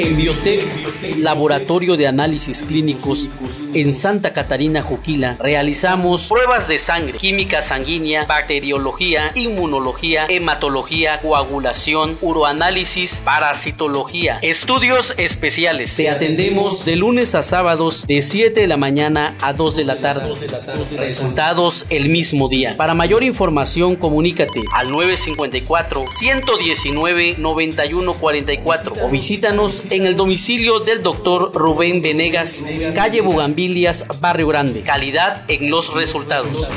En Biotech, Laboratorio de Análisis Clínicos en Santa Catarina, Juquila, realizamos pruebas de sangre, química sanguínea, bacteriología, inmunología, hematología, coagulación, uroanálisis, parasitología, estudios especiales. Te atendemos de lunes a sábados de 7 de la mañana a 2 de la tarde. Resultados el mismo día. Para mayor información, comunícate al 954 119 9144 o visítanos en el domicilio del doctor Rubén Venegas, calle Bugambilias, Barrio Grande. Calidad en los resultados.